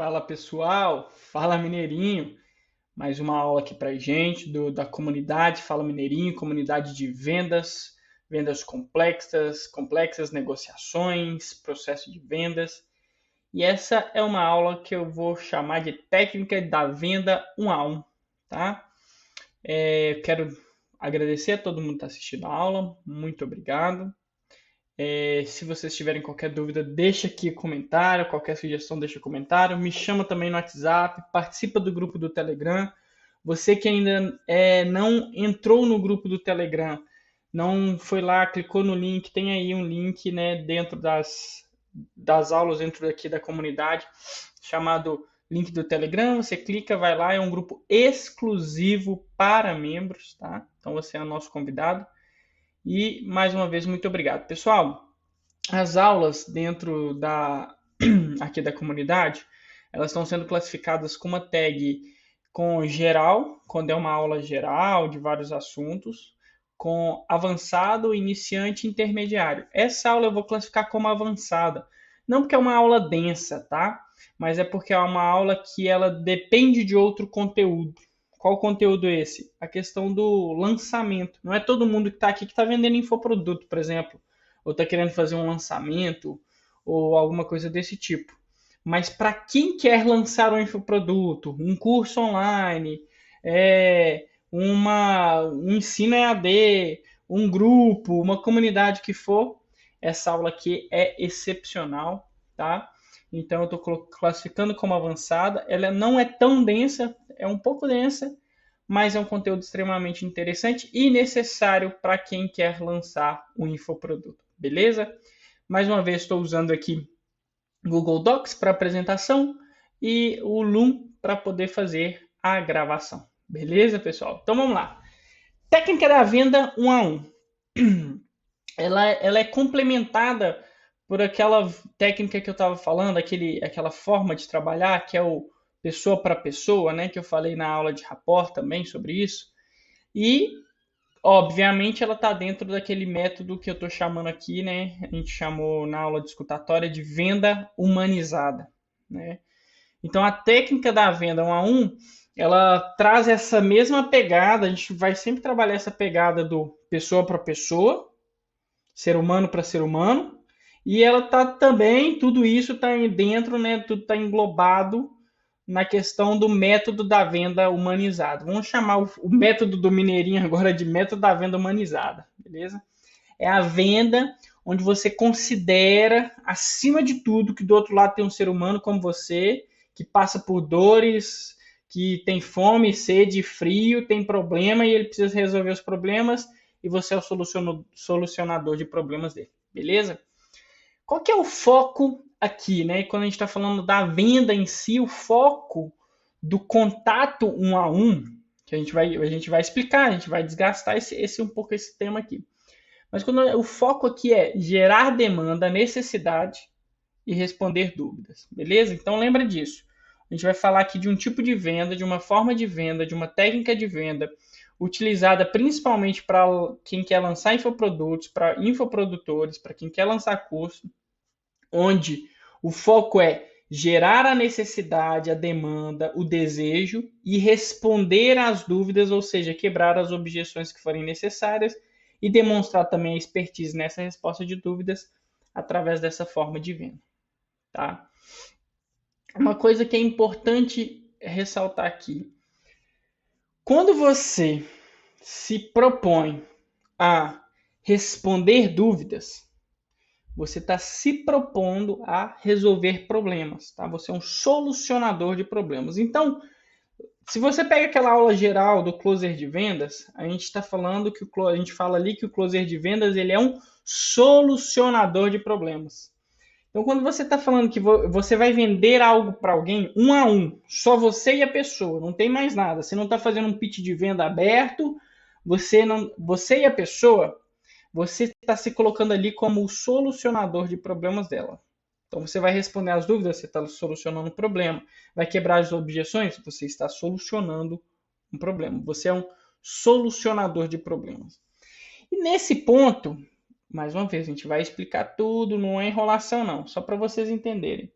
Fala pessoal, fala Mineirinho. Mais uma aula aqui pra gente do, da comunidade Fala Mineirinho, comunidade de vendas, vendas complexas, complexas negociações, processo de vendas. E essa é uma aula que eu vou chamar de técnica da venda 1 a 1, tá? É, quero agradecer a todo mundo que está assistindo a aula, muito obrigado. É, se vocês tiverem qualquer dúvida, deixa aqui comentário, qualquer sugestão, deixa comentário. Me chama também no WhatsApp, participa do grupo do Telegram. Você que ainda é, não entrou no grupo do Telegram, não foi lá, clicou no link, tem aí um link né, dentro das, das aulas, dentro aqui da comunidade, chamado link do Telegram. Você clica, vai lá, é um grupo exclusivo para membros, tá? Então você é nosso convidado. E mais uma vez, muito obrigado. Pessoal, as aulas dentro da aqui da comunidade, elas estão sendo classificadas com uma tag com geral, quando é uma aula geral de vários assuntos, com avançado, iniciante e intermediário. Essa aula eu vou classificar como avançada, não porque é uma aula densa, tá? Mas é porque é uma aula que ela depende de outro conteúdo. Qual conteúdo é esse? A questão do lançamento. Não é todo mundo que está aqui que está vendendo infoproduto, por exemplo, ou está querendo fazer um lançamento ou alguma coisa desse tipo. Mas para quem quer lançar um infoproduto, um curso online, é, uma, um ensino EAD, um grupo, uma comunidade que for, essa aula aqui é excepcional, tá? Então eu estou classificando como avançada. Ela não é tão densa, é um pouco densa, mas é um conteúdo extremamente interessante e necessário para quem quer lançar um infoproduto, beleza? Mais uma vez estou usando aqui Google Docs para apresentação e o Loom para poder fazer a gravação. Beleza, pessoal? Então vamos lá. Técnica da venda 1 a 1. Ela, ela é complementada por aquela técnica que eu estava falando, aquele, aquela forma de trabalhar que é o pessoa para pessoa, né? Que eu falei na aula de rapport também sobre isso. E, obviamente, ela está dentro daquele método que eu estou chamando aqui, né? A gente chamou na aula de escutatória de venda humanizada, né? Então, a técnica da venda um a um, ela traz essa mesma pegada. A gente vai sempre trabalhar essa pegada do pessoa para pessoa, ser humano para ser humano, e ela tá também, tudo isso está dentro, né? Tudo está englobado na questão do método da venda humanizada. Vamos chamar o, o, método do Mineirinho agora de método da venda humanizada, beleza? É a venda onde você considera, acima de tudo, que do outro lado tem um ser humano como você, que passa por dores, que tem fome, sede, frio, tem problema e ele precisa resolver os problemas e você é o solucionador de problemas dele, beleza? Qual que é o foco aqui, né? Quando a gente está falando da venda em si, o foco do contato um a um, que a gente vai, a gente vai explicar, a gente vai desgastar esse, esse um pouco esse tema aqui. Mas quando o foco aqui é gerar demanda, necessidade e responder dúvidas, beleza? Então lembra disso. A gente vai falar aqui de um tipo de venda, de uma forma de venda, de uma técnica de venda utilizada principalmente para quem quer lançar infoprodutos, para infoprodutores, para quem quer lançar curso, onde o foco é gerar a necessidade, a demanda, o desejo e responder às dúvidas, ou seja, quebrar as objeções que forem necessárias e demonstrar também a expertise nessa resposta de dúvidas através dessa forma de venda, tá? Uma coisa que é importante ressaltar aqui. Quando você se propõe a responder dúvidas, você está se propondo a resolver problemas, tá? Você é um solucionador de problemas. Então, se você pega aquela aula geral do closer de vendas, a gente está falando que o a gente fala ali que o closer de vendas ele é um solucionador de problemas. Então, quando você está falando que você vai vender algo para alguém um a um, só você e a pessoa, não tem mais nada. Você não está fazendo um pitch de venda aberto. Você não, você e a pessoa você está se colocando ali como o solucionador de problemas dela. Então você vai responder às dúvidas, você está solucionando um problema. Vai quebrar as objeções, você está solucionando um problema. Você é um solucionador de problemas. E nesse ponto, mais uma vez, a gente vai explicar tudo, não é enrolação não, só para vocês entenderem.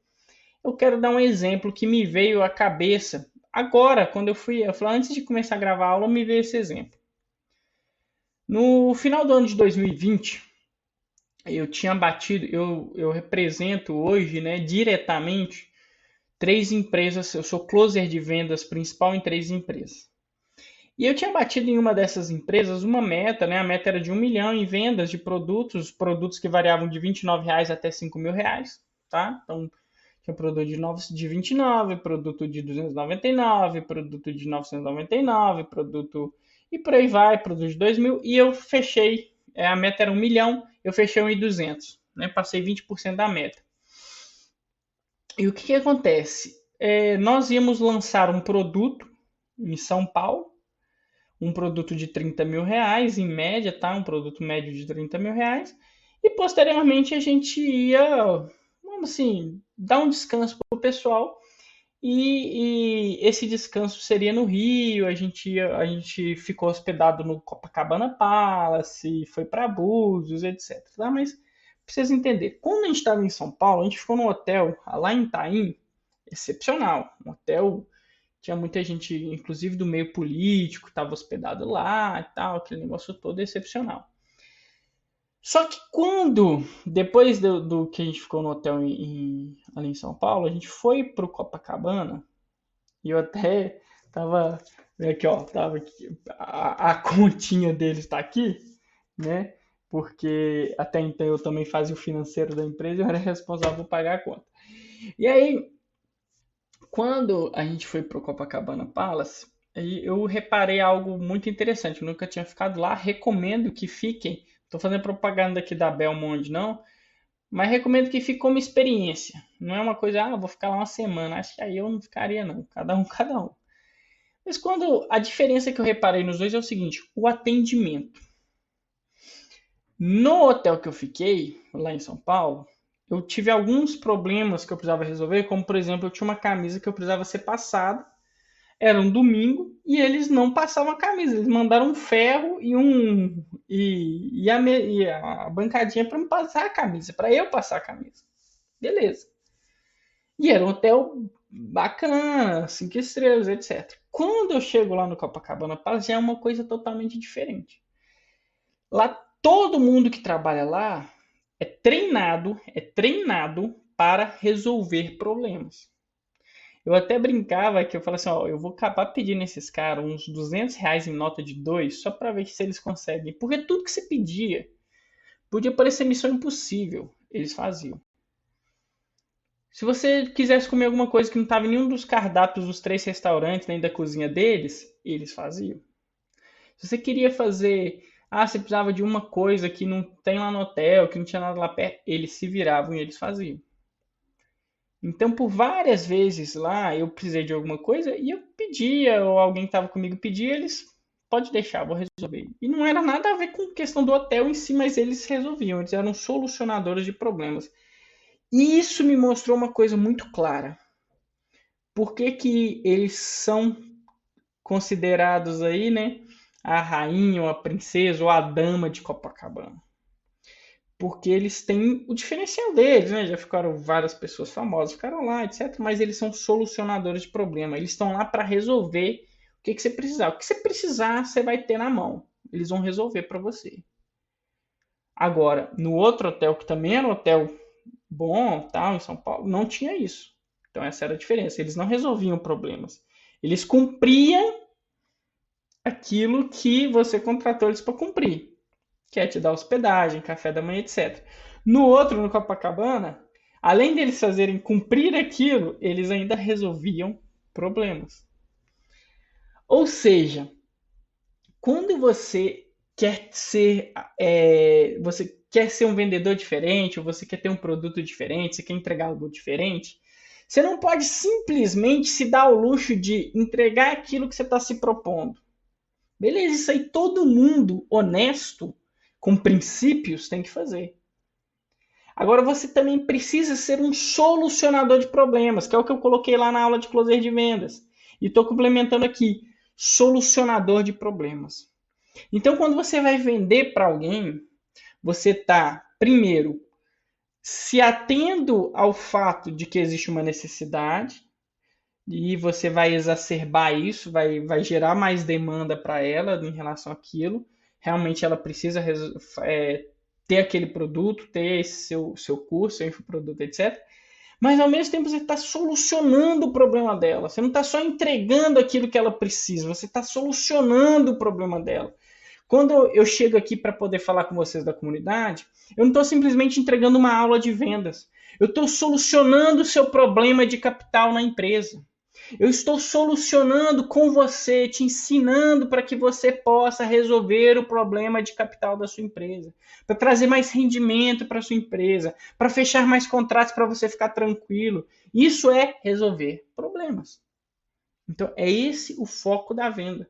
eu quero dar um exemplo que me veio à cabeça agora, quando eu fui, eu falei, antes de começar a gravar a aula, me veio esse exemplo. No final do ano de 2020, eu tinha batido, eu, eu represento hoje, né, diretamente três empresas, eu sou closer de vendas principal em três empresas. E eu tinha batido em uma dessas empresas uma meta, né? A meta era de um milhão em vendas de produtos, produtos que variavam de 29 reais até 5 mil reais, tá? Então, tinha produto de, 9, de 29, produto de 299, produto de 999, produto e por aí vai, produto de 2 mil. E eu fechei, é, a meta era um milhão, eu fechei um em 200, né? Passei 20% da meta. E o que, que acontece? É, nós íamos lançar um produto em São Paulo, um produto de 30 mil reais, em média, tá? Um produto médio de 30 mil reais. E posteriormente a gente ia, vamos assim, dar um descanso para o pessoal. E, e, esse descanso seria no Rio. A gente, ia, a gente ficou hospedado no Copacabana Palace, foi para Búzios, etc. Tá? Mas precisa entender, quando a gente estava em São Paulo, a gente ficou num hotel lá em Itaim, excepcional. Um hotel tinha muita gente, inclusive do meio político, estava hospedado lá e tal, aquele negócio todo excepcional. Só que quando, depois do, do que a gente ficou no hotel em, ali em São Paulo, a gente foi pro Copacabana, e eu até tava, aqui ó, tava aqui, a, a continha deles está aqui, né? Porque até então eu também fazia o financeiro da empresa eu era responsável por pagar a conta. E aí, quando a gente foi para o Copacabana Palace, eu reparei algo muito interessante. Eu nunca tinha ficado lá. Recomendo que fiquem. Estou fazendo propaganda aqui da Belmont, não. Mas recomendo que fique como experiência. Não é uma coisa, ah, vou ficar lá uma semana. Acho que aí eu não ficaria, não. Cada um, cada um. Mas quando a diferença que eu reparei nos dois é o seguinte: o atendimento. No hotel que eu fiquei, lá em São Paulo, eu tive alguns problemas que eu precisava resolver, como por exemplo, eu tinha uma camisa que eu precisava ser passada. Era um domingo e eles não passavam a camisa, eles mandaram um ferro e um e, e, a, e a bancadinha para me passar a camisa, para eu passar a camisa. Beleza. E era um hotel bacana, cinco estrelas, etc. Quando eu chego lá no Copacabana Palace, já é uma coisa totalmente diferente. Lá todo mundo que trabalha lá é treinado, é treinado para resolver problemas. Eu até brincava que eu falava assim, ó, eu vou acabar pedindo esses caras uns 200 reais em nota de dois só para ver se eles conseguem. Porque tudo que você pedia podia parecer missão impossível, eles faziam. Se você quisesse comer alguma coisa que não estava em nenhum dos cardápios dos três restaurantes, nem da cozinha deles, eles faziam. Se você queria fazer ah, você precisava de uma coisa que não tem lá no hotel, que não tinha nada lá perto. Eles se viravam e eles faziam. Então, por várias vezes lá, eu precisei de alguma coisa e eu pedia, ou alguém estava comigo pedia, eles, pode deixar, vou resolver. E não era nada a ver com questão do hotel em si, mas eles resolviam, eles eram solucionadores de problemas. E isso me mostrou uma coisa muito clara. Por que, que eles são considerados aí, né, a rainha, ou a princesa, ou a dama de Copacabana. Porque eles têm o diferencial deles, né? Já ficaram várias pessoas famosas, ficaram lá, etc. Mas eles são solucionadores de problema. Eles estão lá para resolver o que, que você precisar. O que você precisar, você vai ter na mão. Eles vão resolver para você. Agora, no outro hotel, que também era um hotel bom, tal, em São Paulo, não tinha isso. Então essa era a diferença. Eles não resolviam problemas. Eles cumpriam aquilo que você contratou eles para cumprir, que é te dar hospedagem, café da manhã, etc. No outro, no Copacabana, além deles fazerem cumprir aquilo, eles ainda resolviam problemas. Ou seja, quando você quer ser, é, você quer ser um vendedor diferente, ou você quer ter um produto diferente, você quer entregar algo diferente, você não pode simplesmente se dar o luxo de entregar aquilo que você está se propondo. Beleza, isso aí todo mundo honesto, com princípios, tem que fazer. Agora você também precisa ser um solucionador de problemas, que é o que eu coloquei lá na aula de closer de vendas. E estou complementando aqui, solucionador de problemas. Então, quando você vai vender para alguém, você está, primeiro, se atendo ao fato de que existe uma necessidade, e você vai exacerbar isso, vai, vai gerar mais demanda para ela em relação àquilo. Realmente ela precisa é, ter aquele produto, ter esse seu, seu curso, seu infoproduto, etc. Mas ao mesmo tempo você está solucionando o problema dela. Você não está só entregando aquilo que ela precisa, você está solucionando o problema dela. Quando eu chego aqui para poder falar com vocês da comunidade, eu não estou simplesmente entregando uma aula de vendas. Eu estou solucionando o seu problema de capital na empresa. Eu estou solucionando com você, te ensinando para que você possa resolver o problema de capital da sua empresa, para trazer mais rendimento para sua empresa, para fechar mais contratos para você ficar tranquilo. Isso é resolver problemas. Então, é esse o foco da venda.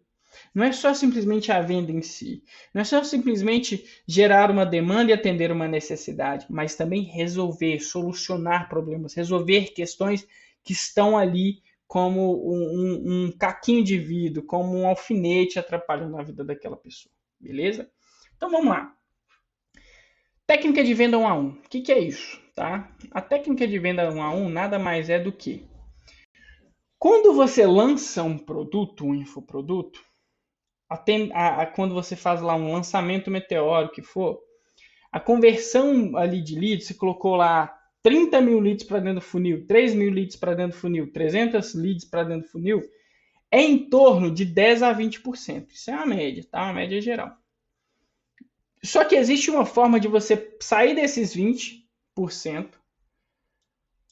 Não é só simplesmente a venda em si, não é só simplesmente gerar uma demanda e atender uma necessidade, mas também resolver, solucionar problemas, resolver questões que estão ali como um, um, caquinho de vidro, como um alfinete atrapalhando a vida daquela pessoa. Beleza? Então vamos lá. Técnica de venda 1 a 1. O que, que é isso? Tá? A técnica de venda 1 a 1 nada mais é do que quando você lança um produto, um infoproduto, a, a, quando você faz lá um lançamento meteórico que for, a conversão ali de leads, você colocou lá 30 mil leads para dentro do funil, 3 mil leads para dentro do funil, 300 leads para dentro do funil, é em torno de 10 a 20%. Isso é uma média, tá? Uma média geral. Só que existe uma forma de você sair desses 20%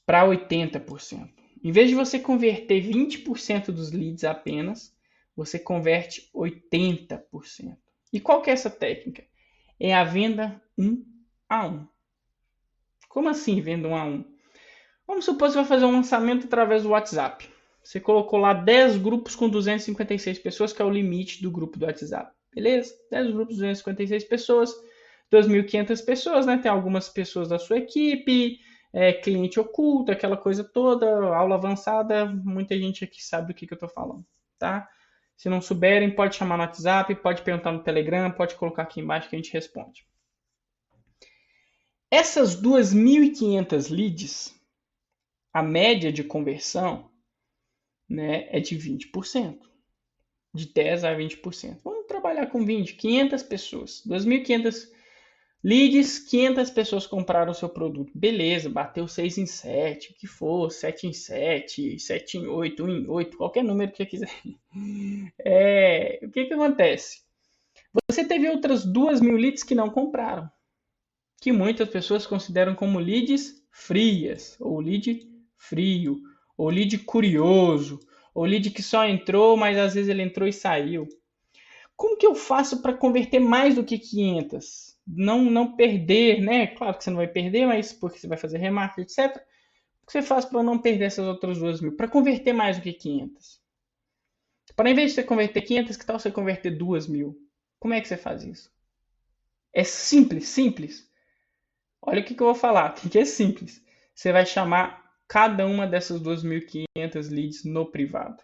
para 80%. Em vez de você converter 20% dos leads apenas, você converte 80%. E qual que é essa técnica? É a venda 1 a 1. Como assim venda um a um? Vamos supor que você vai fazer um lançamento através do WhatsApp. Você colocou lá 10 grupos com 256 pessoas, que é o limite do grupo do WhatsApp. Beleza? 10 grupos, 256 pessoas, 2.500 pessoas, né? Tem algumas pessoas da sua equipe, é, cliente oculto, aquela coisa toda, aula avançada. Muita gente aqui sabe do que, que eu estou falando, tá? Se não souberem, pode chamar no WhatsApp, pode perguntar no Telegram, pode colocar aqui embaixo que a gente responde. Essas 2.500 leads, a média de conversão né, é de 20%. De 10% a 20%. Vamos trabalhar com 20, 500 pessoas. 2.500 leads, 500 pessoas compraram o seu produto. Beleza, bateu 6 em 7, o que for, 7 em 7, 7 em 8, 1 em 8, qualquer número que você quiser. É, o que, que acontece? Você teve outras 2 mil leads que não compraram que muitas pessoas consideram como leads frias, ou lead frio, ou lead curioso, ou lead que só entrou, mas às vezes ele entrou e saiu. Como que eu faço para converter mais do que 500? Não, não perder, né? Claro que você não vai perder, mas porque você vai fazer remarketing, etc. O que você faz para não perder essas outras duas mil? Para converter mais do que 500? Para em vez de você converter 500, que tal você converter 2 mil? Como é que você faz isso? É simples, simples. Olha o que, que eu vou falar, que é simples. Você vai chamar cada uma dessas 2.500 leads no privado.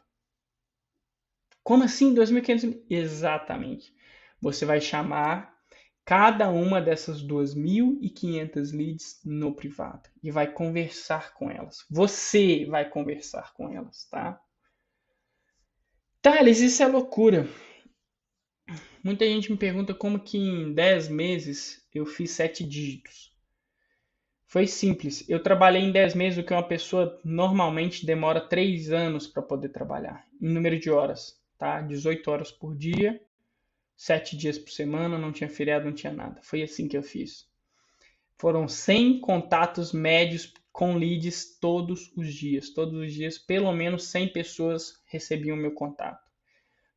Como assim 2.500? Exatamente. Você vai chamar cada uma dessas 2.500 leads no privado e vai conversar com elas. Você vai conversar com elas, tá? Thales, isso é loucura. Muita gente me pergunta como que em 10 meses eu fiz 7 dígitos. Foi simples. Eu trabalhei em 10 meses o que uma pessoa normalmente demora 3 anos para poder trabalhar, em número de horas, tá? 18 horas por dia, 7 dias por semana, não tinha feriado, não tinha nada. Foi assim que eu fiz. Foram 100 contatos médios com leads todos os dias. Todos os dias, pelo menos 100 pessoas recebiam meu contato.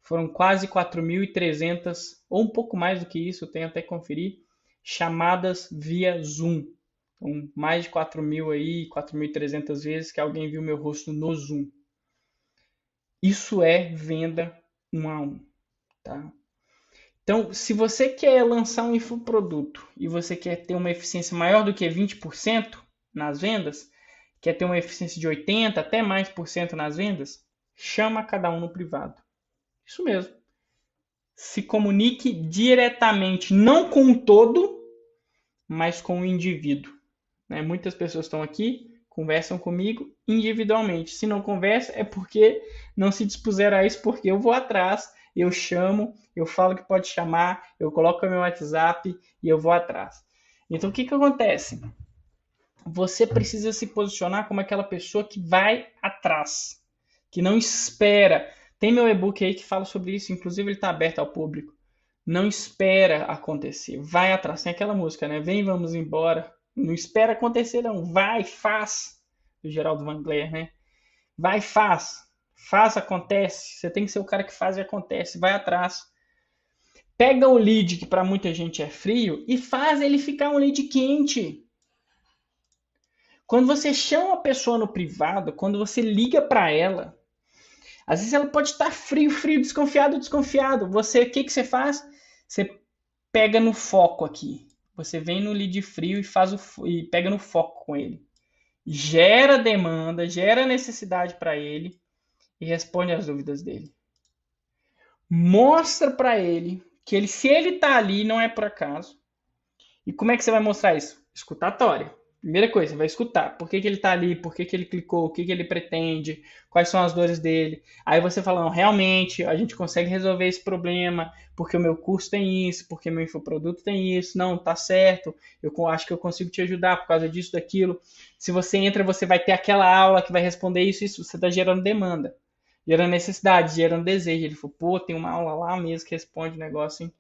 Foram quase 4.300, ou um pouco mais do que isso, eu tenho até conferir, chamadas via Zoom então, mais de 4 mil aí, 4.300 vezes que alguém viu meu rosto no Zoom. Isso é venda um a um, tá? Então, se você quer lançar um infoproduto e você quer ter uma eficiência maior do que 20% nas vendas, quer ter uma eficiência de 80 até mais por cento nas vendas, chama cada um no privado. Isso mesmo. Se comunique diretamente, não com o todo, mas com o indivíduo Né? Muitas pessoas estão aqui, conversam comigo individualmente. Se não conversa, é porque não se dispuseram a isso, porque eu vou atrás, eu chamo, eu falo que pode chamar, eu coloco meu WhatsApp e eu vou atrás. Então, o que, que acontece? Você precisa se posicionar como aquela pessoa que vai atrás, que não espera. Tem meu e-book aí que fala sobre isso, inclusive ele está aberto ao público. Não espera acontecer, vai atrás. Tem aquela música, né? Vem, vamos embora. Não espera acontecer, não. Vai, faz. Do Geraldo Vangler, né? Vai, faz. Faz, acontece. Você tem que ser o cara que faz e acontece. Vai atrás. Pega o lead, que para muita gente é frio, e faz ele ficar um lead quente. Quando você chama a pessoa no privado, quando você liga para ela, às vezes ela pode estar frio, frio, desconfiado, desconfiado. Você, o que, que você faz? Você pega no foco aqui. Você vem no lead frio e faz o e pega no foco com ele. Gera demanda, gera necessidade para ele e responde às dúvidas dele. Mostra para ele que ele, se ele tá ali, não é por acaso. E como é que você vai mostrar isso? Escutatória. Primeira coisa, vai escutar. Por que, que ele está ali? Por que, que ele clicou? O que, que ele pretende? Quais são as dores dele? Aí você fala, não, realmente, a gente consegue resolver esse problema, porque o meu curso tem isso, porque meu infoproduto tem isso. Não, tá certo. Eu acho que eu consigo te ajudar por causa disso, daquilo. Se você entra, você vai ter aquela aula que vai responder isso, isso. Você está gerando demanda, gerando necessidade, gerando desejo. Ele falou, pô, tem uma aula lá mesmo que responde o negócio, hein?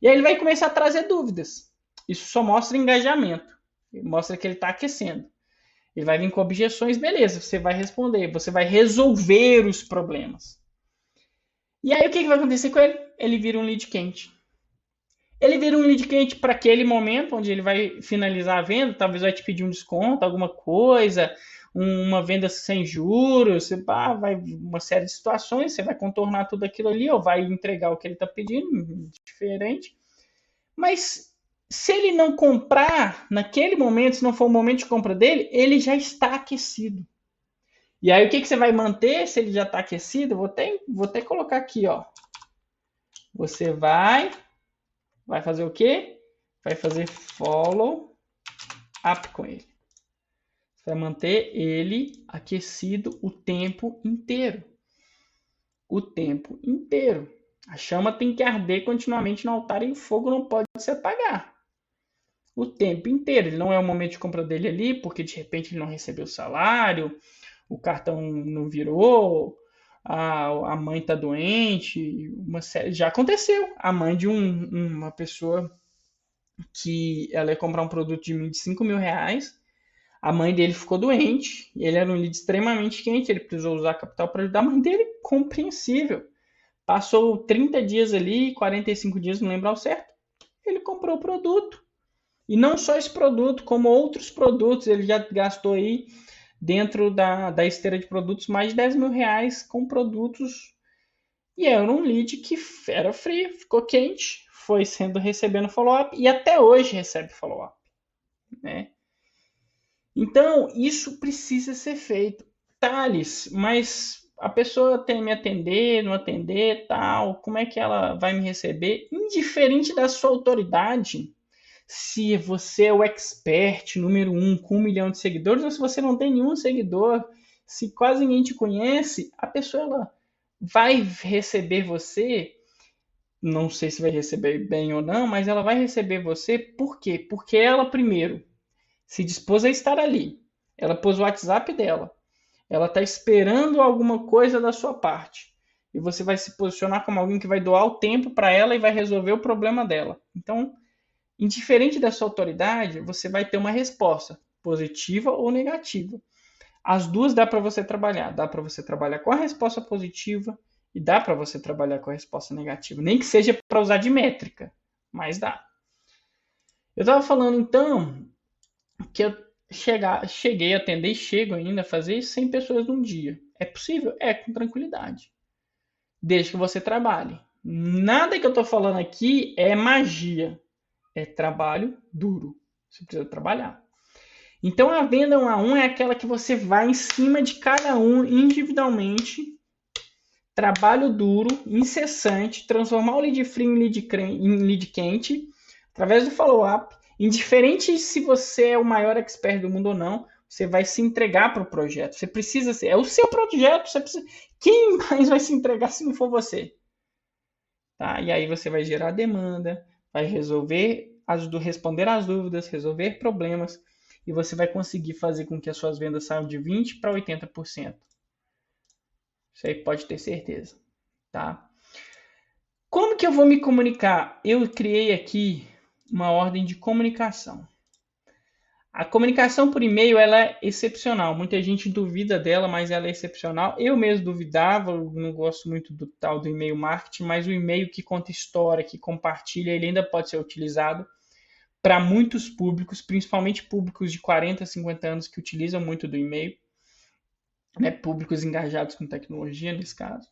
E aí ele vai começar a trazer dúvidas. Isso só mostra engajamento mostra que ele está aquecendo. Ele vai vir com objeções, beleza, você vai responder, você vai resolver os problemas. E aí o que, que vai acontecer com ele? Ele vira um lead quente. Ele vira um lead quente para aquele momento onde ele vai finalizar a venda, talvez vai te pedir um desconto, alguma coisa, uma venda sem juros, ah, vai uma série de situações, você vai contornar tudo aquilo ali, ou vai entregar o que ele está pedindo, diferente. Mas se ele não comprar naquele momento, se não for o momento de compra dele, ele já está aquecido. E aí o que, que você vai manter se ele já está aquecido? Vou até, vou até colocar aqui, ó. Você vai, vai fazer o quê? Vai fazer follow up com ele. Você vai manter ele aquecido o tempo inteiro. O tempo inteiro. A chama tem que arder continuamente no altar e o fogo não pode se apagar o tempo inteiro. Ele não é o momento de compra dele ali, porque de repente ele não recebeu o salário, o cartão não virou, a, a mãe está doente, uma série, já aconteceu. A mãe de um, uma pessoa que ela ia comprar um produto de mim de 5 mil reais, a mãe dele ficou doente, ele era um lead extremamente quente, ele precisou usar capital para ajudar a mãe dele, compreensível. Passou 30 dias ali, 45 dias, não lembro ao certo, ele comprou o produto e não só esse produto, como outros produtos, ele já gastou aí dentro da, da esteira de produtos mais de 10 mil reais com produtos. E era um lead que era free, ficou quente, foi sendo recebendo follow-up e até hoje recebe follow-up. Né? Então, isso precisa ser feito. Thales, mas a pessoa tem me atender, não atender, tal, como é que ela vai me receber? Indiferente da sua autoridade, se você é o expert número um com um milhão de seguidores ou se você não tem nenhum seguidor, se quase ninguém te conhece, a pessoa ela vai receber você, não sei se vai receber bem ou não, mas ela vai receber você por quê? Porque ela primeiro se dispôs a estar ali. Ela pôs o WhatsApp dela. Ela está esperando alguma coisa da sua parte. E você vai se posicionar como alguém que vai doar o tempo para ela e vai resolver o problema dela. Então, Indiferente da sua autoridade, você vai ter uma resposta, positiva ou negativa. As duas dá para você trabalhar. Dá para você trabalhar com a resposta positiva e dá para você trabalhar com a resposta negativa. Nem que seja para usar de métrica, mas dá. Eu estava falando então que eu chegar, cheguei a atender e chego ainda a fazer 100 pessoas num dia. É possível? É, com tranquilidade. Desde que você trabalhe. Nada que eu estou falando aqui é magia é trabalho duro. Você precisa trabalhar. Então a venda um a um é aquela que você vai em cima de cada um individualmente, trabalho duro, incessante, transformar o lead frio em lead, em lead quente, através do follow-up, Indiferente se você é o maior expert do mundo ou não, você vai se entregar para o projeto. Você precisa ser. É o seu projeto. Você precisa, quem mais vai se entregar se não for você? Tá? E aí você vai gerar demanda, vai resolver as, responder às dúvidas, resolver problemas e você vai conseguir fazer com que as suas vendas saiam de 20 para 80%. Isso aí pode ter certeza, tá? Como que eu vou me comunicar? Eu criei aqui uma ordem de comunicação. A comunicação por e-mail ela é excepcional. Muita gente duvida dela, mas ela é excepcional. Eu mesmo duvidava, não gosto muito do tal do e-mail marketing, mas o e-mail que conta história, que compartilha, ele ainda pode ser utilizado para muitos públicos, principalmente públicos de 40, 50 anos que utilizam muito do e-mail, né? públicos engajados com tecnologia nesse caso.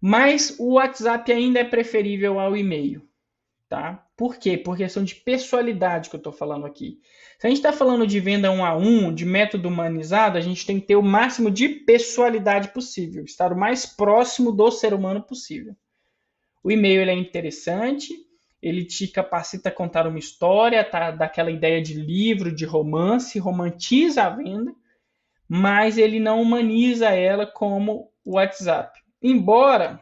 Mas o WhatsApp ainda é preferível ao e-mail. Tá? Por quê? Por questão de pessoalidade que eu estou falando aqui. Se a gente está falando de venda um a um, de método humanizado, a gente tem que ter o máximo de pessoalidade possível, estar o mais próximo do ser humano possível. O e-mail ele é interessante, ele te capacita a contar uma história, tá? daquela ideia de livro, de romance, romantiza a venda, mas ele não humaniza ela como o WhatsApp. Embora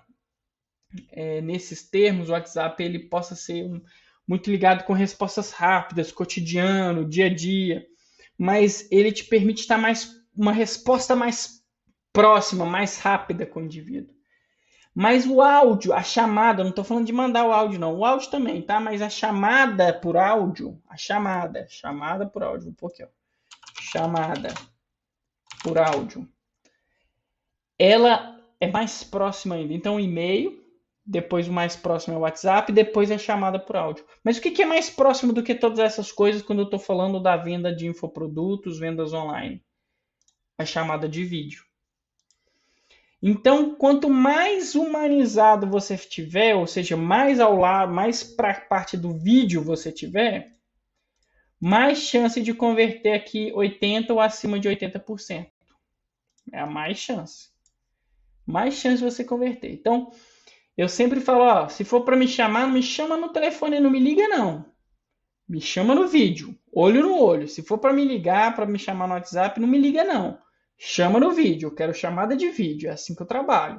é, nesses termos, o WhatsApp ele possa ser um, muito ligado com respostas rápidas, cotidiano, dia a dia, mas ele te permite estar mais uma resposta mais próxima, mais rápida com o indivíduo. Mas o áudio, a chamada, não estou falando de mandar o áudio, não. O áudio também, tá? Mas a chamada por áudio, a chamada, chamada por áudio, um pouquinho. Chamada por áudio. Ela é mais próxima ainda. Então, e-mail, depois o mais próximo é o WhatsApp, depois é chamada por áudio. Mas o que é mais próximo do que todas essas coisas quando eu estou falando da venda de infoprodutos, vendas online? A chamada de vídeo. Então, quanto mais humanizado você tiver, ou seja, mais ao lado, mais para a parte do vídeo você tiver, mais chance de converter aqui 80 ou acima de 80%. É a mais chance. Mais chance de você converter. Então, eu sempre falo, ó, se for para me chamar, não me chama no telefone, não me liga não. Me chama no vídeo, olho no olho. Se for para me ligar, para me chamar no WhatsApp, não me liga não. Chama no vídeo, eu quero chamada de vídeo, é assim que eu trabalho.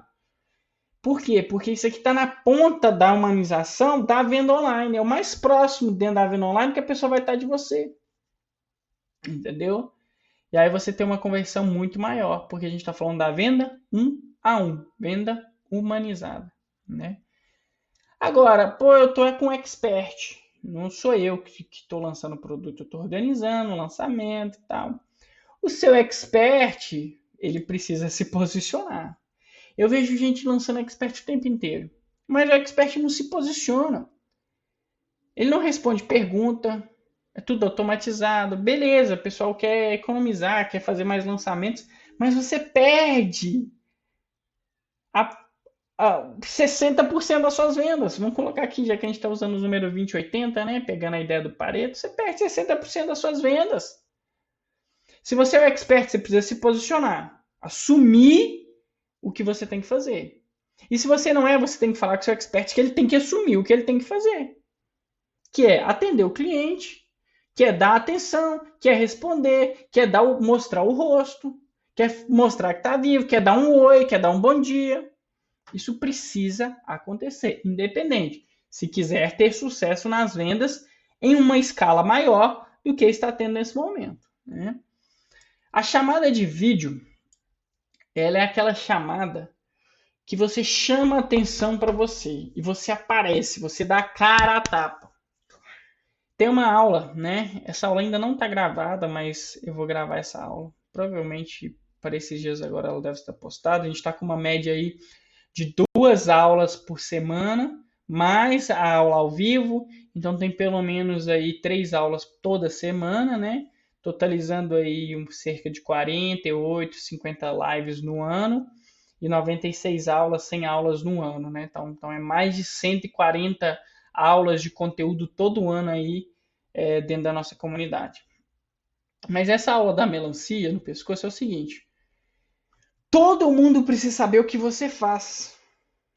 Por quê? Porque isso aqui está na ponta da humanização da venda online. É o mais próximo dentro da venda online que a pessoa vai estar de você. Entendeu? E aí você tem uma conversão muito maior, porque a gente está falando da venda um a um, venda humanizada né? Agora, pô, eu tô é com expert, não sou eu que estou lançando o produto, eu estou organizando o lançamento e tal. O seu expert, ele precisa se posicionar. Eu vejo gente lançando expert o tempo inteiro, mas o expert não se posiciona. Ele não responde pergunta, é tudo automatizado. Beleza, o pessoal quer economizar, quer fazer mais lançamentos, mas você perde a 60% das suas vendas. Vamos colocar aqui, já que a gente está usando o número 2080, né? Pegando a ideia do Pareto, você perde 60% das suas vendas. Se você é o expert, você precisa se posicionar, assumir o que você tem que fazer. E se você não é, você tem que falar com o seu expert que ele tem que assumir o que ele tem que fazer. Que é atender o cliente, que é dar atenção, que é responder, que é dar mostrar o rosto, quer mostrar que está vivo, quer dar um oi, quer dar um bom dia. Isso precisa acontecer, independente. Se quiser ter sucesso nas vendas em uma escala maior do que está tendo nesse momento. Né? A chamada de vídeo, ela é aquela chamada que você chama atenção para você e você aparece, você dá a cara a tapa. Tem uma aula, né? Essa aula ainda não está gravada, mas eu vou gravar essa aula. Provavelmente para esses dias agora ela deve estar postada. A gente está com uma média aí de duas aulas por semana, mais a aula ao vivo. Então tem pelo menos aí três aulas toda semana, né? Totalizando aí um, cerca de 48, 50 lives no ano e 96 aulas, 100 aulas no ano, né? Então, então é mais de 140 aulas de conteúdo todo ano aí é, dentro da nossa comunidade. Mas essa aula da melancia no pescoço é o seguinte: Todo mundo precisa saber o que você faz.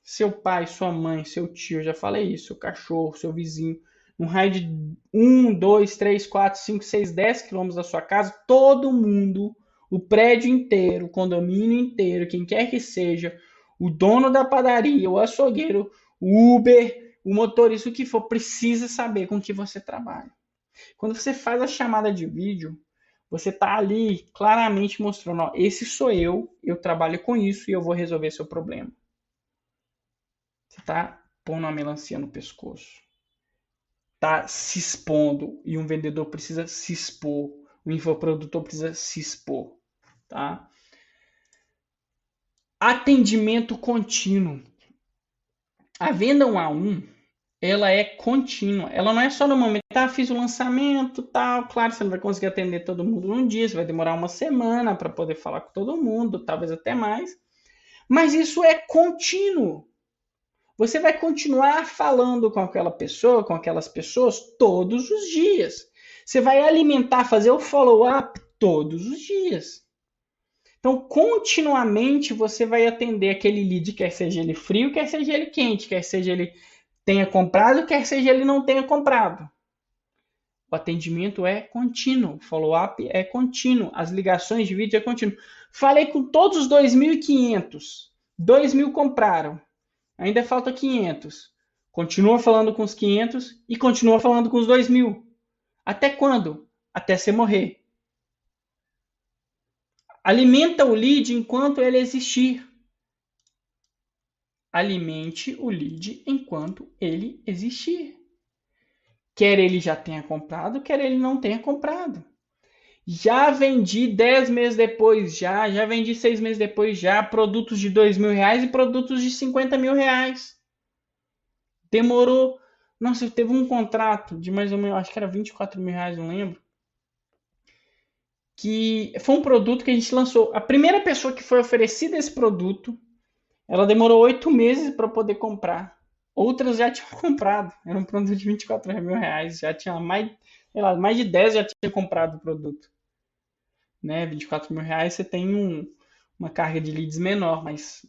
Seu pai, sua mãe, seu tio, já falei isso, seu cachorro, seu vizinho. num raio de 1, 2, 3, 4, 5, 6, 10 quilômetros da sua casa, todo mundo, o prédio inteiro, o condomínio inteiro, quem quer que seja, o dono da padaria, o açougueiro, o Uber, o motorista, o que for, precisa saber com que você trabalha. Quando você faz a chamada de vídeo, você está ali claramente mostrando, ó, esse sou eu, eu trabalho com isso e eu vou resolver seu problema. Você está pondo uma melancia no pescoço. Está se expondo e um vendedor precisa se expor, o infoprodutor precisa se expor, tá? Atendimento contínuo. A venda 1 a 1 ela é contínua. Ela não é só no momento, tá, fiz o lançamento, tal. Claro, você não vai conseguir atender todo mundo num dia, você vai demorar uma semana para poder falar com todo mundo, talvez até mais. Mas isso é contínuo. Você vai continuar falando com aquela pessoa, com aquelas pessoas todos os dias. Você vai alimentar, fazer o follow-up todos os dias. Então, continuamente você vai atender aquele lead, quer seja ele frio, quer seja ele quente, quer seja ele tenha comprado, quer seja ele não tenha comprado. O atendimento é contínuo, follow-up é contínuo, as ligações de vídeo é contínuo. Falei com todos os 2.500, 2.000 compraram, ainda falta 500. Continua falando com os 500 e continua falando com os 2.000. Até quando? Até você morrer. Alimenta o lead enquanto ele existir alimente o lead enquanto ele existir. Quer ele já tenha comprado, quer ele não tenha comprado. Já vendi 10 meses depois, já, já vendi 6 meses depois, já, produtos de 2 mil reais e produtos de 50 mil reais. Demorou. Nossa, teve um contrato de mais ou menos, acho que era 24 mil reais, não lembro. Que foi um produto que a gente lançou. A primeira pessoa que foi oferecida esse produto ela demorou oito meses para poder comprar. Outras já tinham comprado. Era um produto de 24 mil reais. Já tinha mais, sei lá, mais de 10 já tinha comprado o produto. Né? 24 mil reais você tem um, uma carga de leads menor, mas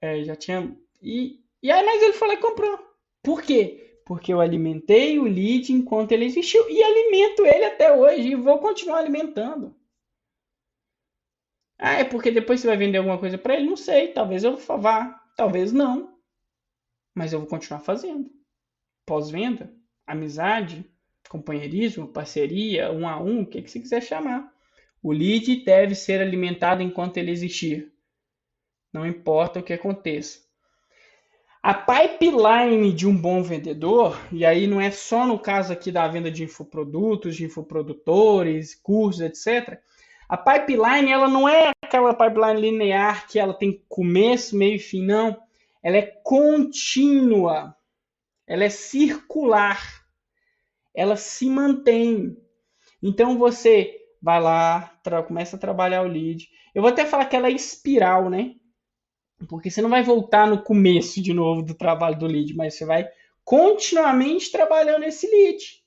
é, já tinha. E, e aí, mas ele lá e comprou. Por quê? Porque eu alimentei o lead enquanto ele existiu e alimento ele até hoje e vou continuar alimentando. Ah, é porque depois você vai vender alguma coisa para ele? Não sei. Talvez eu vá, talvez não. Mas eu vou continuar fazendo. Pós-venda, amizade, companheirismo, parceria, um a um, o que, que você quiser chamar. O lead deve ser alimentado enquanto ele existir. Não importa o que aconteça. A pipeline de um bom vendedor, e aí não é só no caso aqui da venda de infoprodutos, de infoprodutores, cursos, etc. A pipeline, ela não é aquela pipeline linear que ela tem começo, meio e fim, não. Ela é contínua. Ela é circular. Ela se mantém. Então você vai lá, começa a trabalhar o lead. Eu vou até falar que ela é espiral, né? Porque você não vai voltar no começo de novo do trabalho do lead, mas você vai continuamente trabalhando esse lead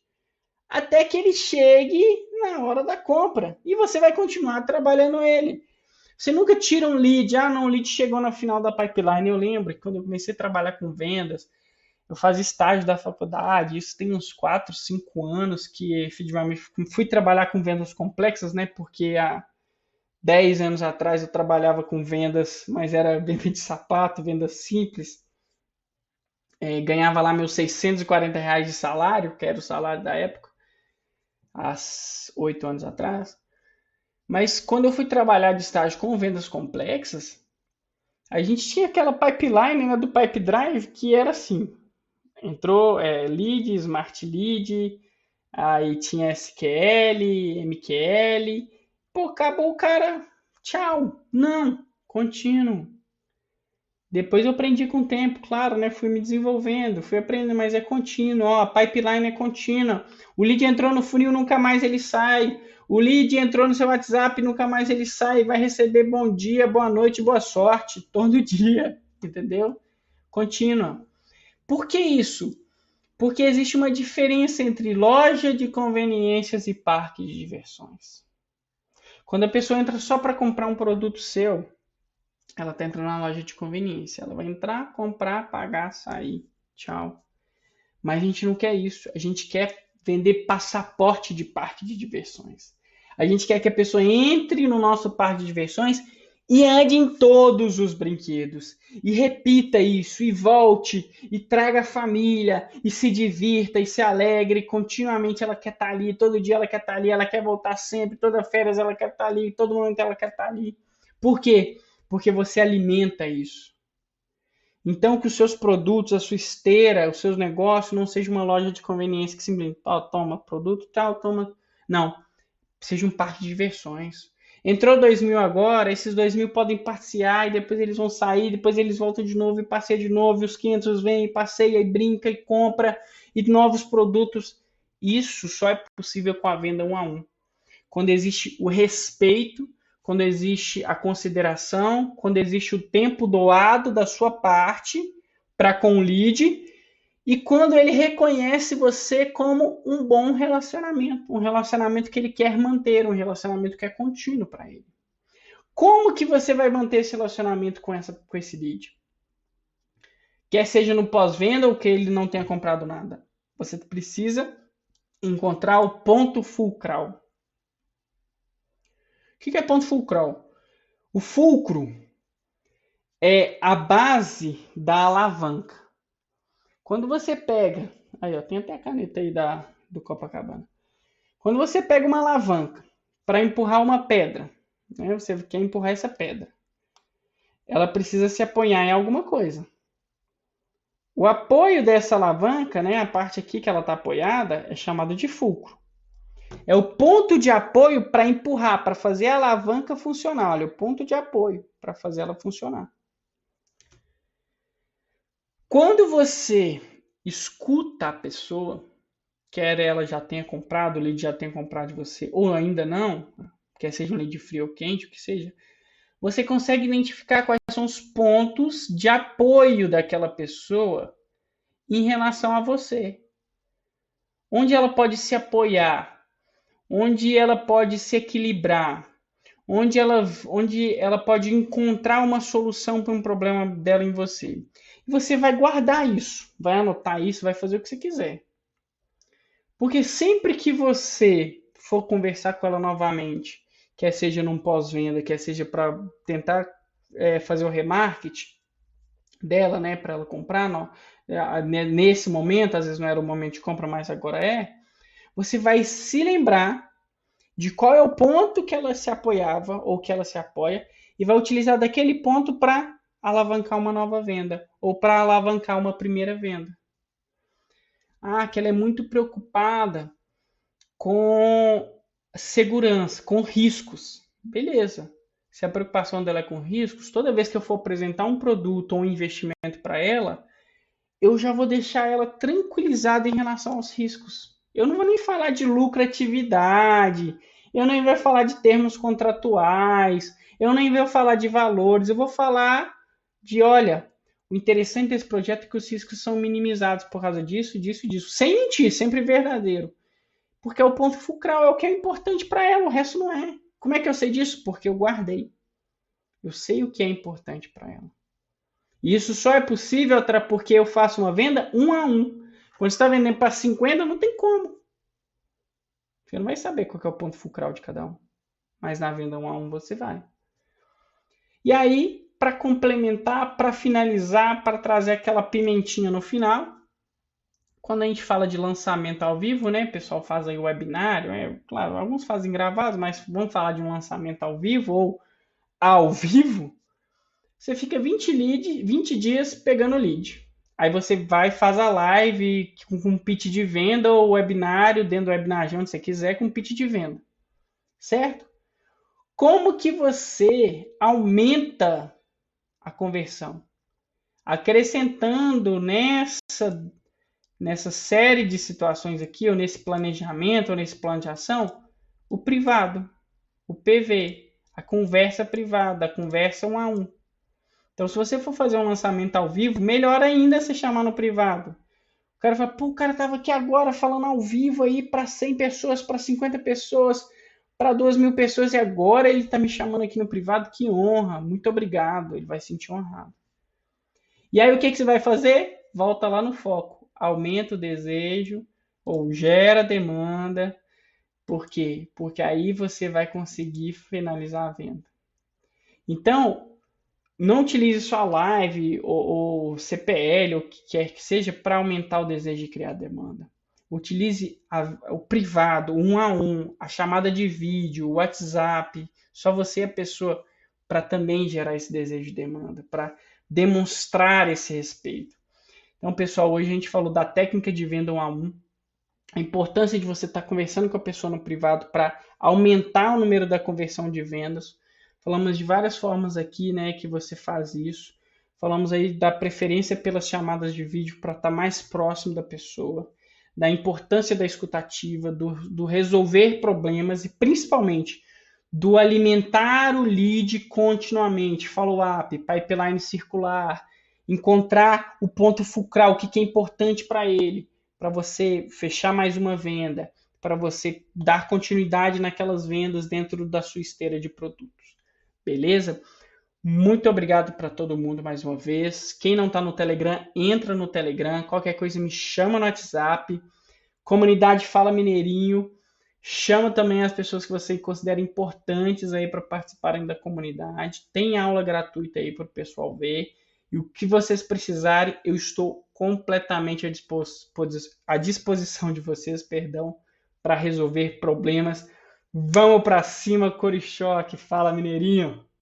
até que ele chegue na hora da compra. E você vai continuar trabalhando ele. Você nunca tira um lead, ah, não, o lead chegou na final da pipeline. Eu lembro que quando eu comecei a trabalhar com vendas, eu fazia estágio da faculdade, isso tem uns 4, 5 anos que efetivamente fui trabalhar com vendas complexas, né? Porque há 10 anos atrás eu trabalhava com vendas, mas era venda de sapato, venda simples. É, ganhava lá meus 640 reais de salário, que era o salário da época há oito anos atrás. Mas quando eu fui trabalhar de estágio com vendas complexas, a gente tinha aquela pipeline né, do Pipe Drive que era assim: entrou é, lead, smart lead, aí tinha SQL, MQL, pô, acabou o cara, tchau, não, contínuo. Depois eu aprendi com o tempo, claro, né? Fui me desenvolvendo, fui aprendendo, mas é contínuo. Ó, a pipeline é contínua. O lead entrou no funil, nunca mais ele sai. O lead entrou no seu WhatsApp, nunca mais ele sai. Vai receber bom dia, boa noite, boa sorte todo dia, entendeu? Contínua. Por que isso? Porque existe uma diferença entre loja de conveniências e parque de diversões. Quando a pessoa entra só para comprar um produto seu, ela está entrando na loja de conveniência. Ela vai entrar, comprar, pagar, sair. Tchau. Mas a gente não quer isso. A gente quer vender passaporte de parque de diversões. A gente quer que a pessoa entre no nosso parque de diversões e ande em todos os brinquedos. E repita isso, e volte, e traga a família, e se divirta, e se alegre. Continuamente ela quer estar ali, todo dia ela quer estar ali, ela quer voltar sempre, toda férias ela quer estar ali, todo momento ela quer estar ali. Por quê? Porque você alimenta isso. Então, que os seus produtos, a sua esteira, os seus negócios não seja uma loja de conveniência que simplesmente oh, toma produto, tal, toma. Não. Seja um parque de diversões. Entrou 2 mil agora, esses 2 mil podem passear e depois eles vão sair, depois eles voltam de novo e passeia de novo, e os 500 vêm e passeia e brinca e compra e novos produtos. Isso só é possível com a venda um a um. Quando existe o respeito quando existe a consideração, quando existe o tempo doado da sua parte para com o lead e quando ele reconhece você como um bom relacionamento, um relacionamento que ele quer manter, um relacionamento que é contínuo para ele. Como que você vai manter esse relacionamento com, essa, com esse lead? Quer seja no pós-venda ou que ele não tenha comprado nada. Você precisa encontrar o ponto fulcral o que é ponto fulcral? O fulcro é a base da alavanca. Quando você pega, aí ó, tem até a caneta aí da, do Copacabana. Quando você pega uma alavanca para empurrar uma pedra, né, você quer empurrar essa pedra, ela precisa se apoiar em alguma coisa. O apoio dessa alavanca, né, a parte aqui que ela está apoiada, é chamado de fulcro. É o ponto de apoio para empurrar, para fazer a alavanca funcionar. Olha, o ponto de apoio para fazer ela funcionar. Quando você escuta a pessoa, quer ela já tenha comprado, o lead já tenha comprado de você, ou ainda não, quer seja um lead frio ou quente, o que seja, você consegue identificar quais são os pontos de apoio daquela pessoa em relação a você. Onde ela pode se apoiar onde ela pode se equilibrar, onde ela, onde ela pode encontrar uma solução para um problema dela em você. E você vai guardar isso, vai anotar isso, vai fazer o que você quiser. Porque sempre que você for conversar com ela novamente, quer seja num pós-venda, quer seja para tentar é, fazer o remarketing dela, né, para ela comprar, não, nesse momento, às vezes não era o momento de compra, mas agora é, você vai se lembrar de qual é o ponto que ela se apoiava ou que ela se apoia e vai utilizar daquele ponto para alavancar uma nova venda ou para alavancar uma primeira venda. Ah, que ela é muito preocupada com segurança, com riscos. Beleza. Se a preocupação dela é com riscos, toda vez que eu for apresentar um produto ou um investimento para ela, eu já vou deixar ela tranquilizada em relação aos riscos. Eu não vou nem falar de lucratividade, eu nem vou falar de termos contratuais, eu nem vou falar de valores, eu vou falar de, olha, o interessante desse projeto é que os riscos são minimizados por causa disso, disso e disso. Sem mentir, sempre verdadeiro. Porque é o ponto fulcral, é o que é importante para ela, o resto não é. Como é que eu sei disso? Porque eu guardei. Eu sei o que é importante para ela. E isso só é possível porque eu faço uma venda um a um. Quando você está vendendo para 50, não tem como. Você não vai saber qual é o ponto fulcral de cada um. Mas na venda um a um você vai. E aí, para complementar, para finalizar, para trazer aquela pimentinha no final, quando a gente fala de lançamento ao vivo, né? O pessoal faz aí webinário, é, claro, alguns fazem gravados, mas vamos falar de um lançamento ao vivo ou ao vivo. Você fica 20, lead, 20 dias pegando lead. Aí você vai faz a live com, um pitch de venda ou webinário dentro do webinar, onde você quiser, com pitch de venda. Certo? Como que você aumenta a conversão? Acrescentando nessa, nessa série de situações aqui, ou nesse planejamento, ou nesse plano de ação, o privado, o PV, a conversa privada, a conversa um a um. Então, se você for fazer um lançamento ao vivo, melhor ainda se chamar no privado. O cara fala, pô, o cara tava aqui agora falando ao vivo aí para 100 pessoas, para 50 pessoas, para 2 mil pessoas e agora ele tá me chamando aqui no privado. Que honra, muito obrigado. Ele vai se sentir honrado. E aí, o que, que você vai fazer? Volta lá no foco. aumenta o desejo ou gera demanda. Por quê? Porque aí você vai conseguir finalizar a venda. Então, não utilize sua live ou, ou CPL ou o que quer que seja para aumentar o desejo de criar demanda. Utilize a, o privado, um a um, a chamada de vídeo, o WhatsApp, só você e a pessoa para também gerar esse desejo de demanda, para demonstrar esse respeito. Então, pessoal, hoje a gente falou da técnica de venda um a um, a importância de você estar tá conversando com a pessoa no privado para aumentar o número da conversão de vendas. Falamos de várias formas aqui, né, que você faz isso. Falamos aí da preferência pelas chamadas de vídeo para estar tá mais próximo da pessoa da importância da escutativa, do, do resolver problemas e principalmente do alimentar o lead continuamente, follow-up, pipeline circular, encontrar o ponto fulcral, o que, que é importante para ele, para você fechar mais uma venda, para você dar continuidade naquelas vendas dentro da sua esteira de produtos. Beleza? Muito obrigado para todo mundo mais uma vez. Quem não está no Telegram, entra no Telegram. Qualquer coisa me chama no WhatsApp. Comunidade Fala Mineirinho. Chama também as pessoas que você considera importantes aí para participarem da comunidade. Tem aula gratuita aí para o pessoal ver. E o que vocês precisarem, eu estou completamente à disposição de vocês, perdão, para resolver problemas. Vamos para cima, Corichoque. Fala, Mineirinho.